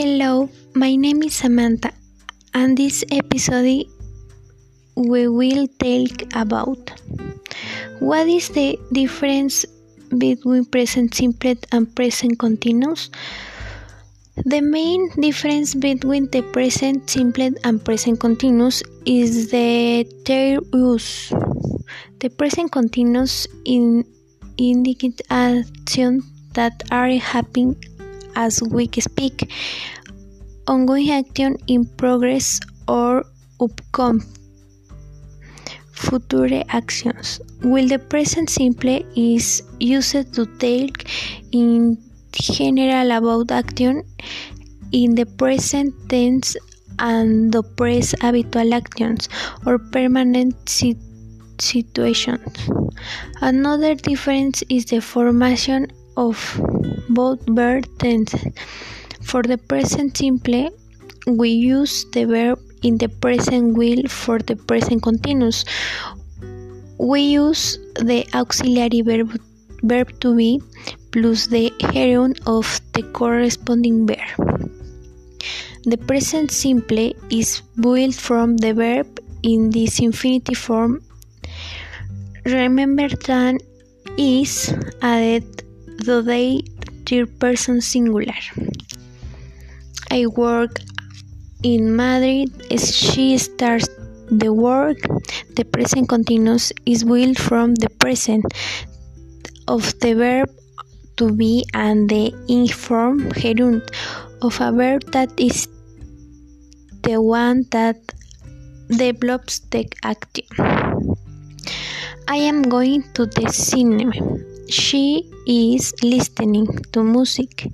Hello, my name is Samantha, and this episode we will talk about what is the difference between present simple and present continuous. The main difference between the present simple and present continuous is the their use. The present continuous in actions that are happening as we speak, ongoing action in progress or upcoming future actions, while the present simple is used to talk in general about action in the present tense and the past habitual actions or permanent situations. Another difference is the formation of both verb tenses. For the present simple, we use the verb in the present will for the present continuous. We use the auxiliary verb, verb to be plus the gerund of the corresponding verb. The present simple is built from the verb in this infinitive form. Remember that is added the they third person singular. I work in Madrid. She starts the work. The present continuous is built from the present of the verb to be and the inform gerund of a verb that is the one that develops the action. I am going to the cinema. She is listening to music.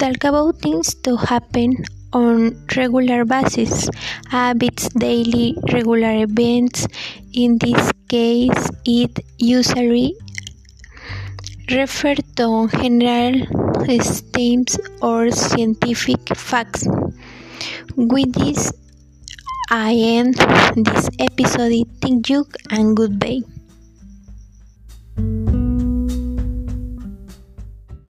Talk about things to happen on regular basis, habits, daily, regular events. In this case, it usually refers to general statements or scientific facts. With this, I end this episode. Thank you and goodbye.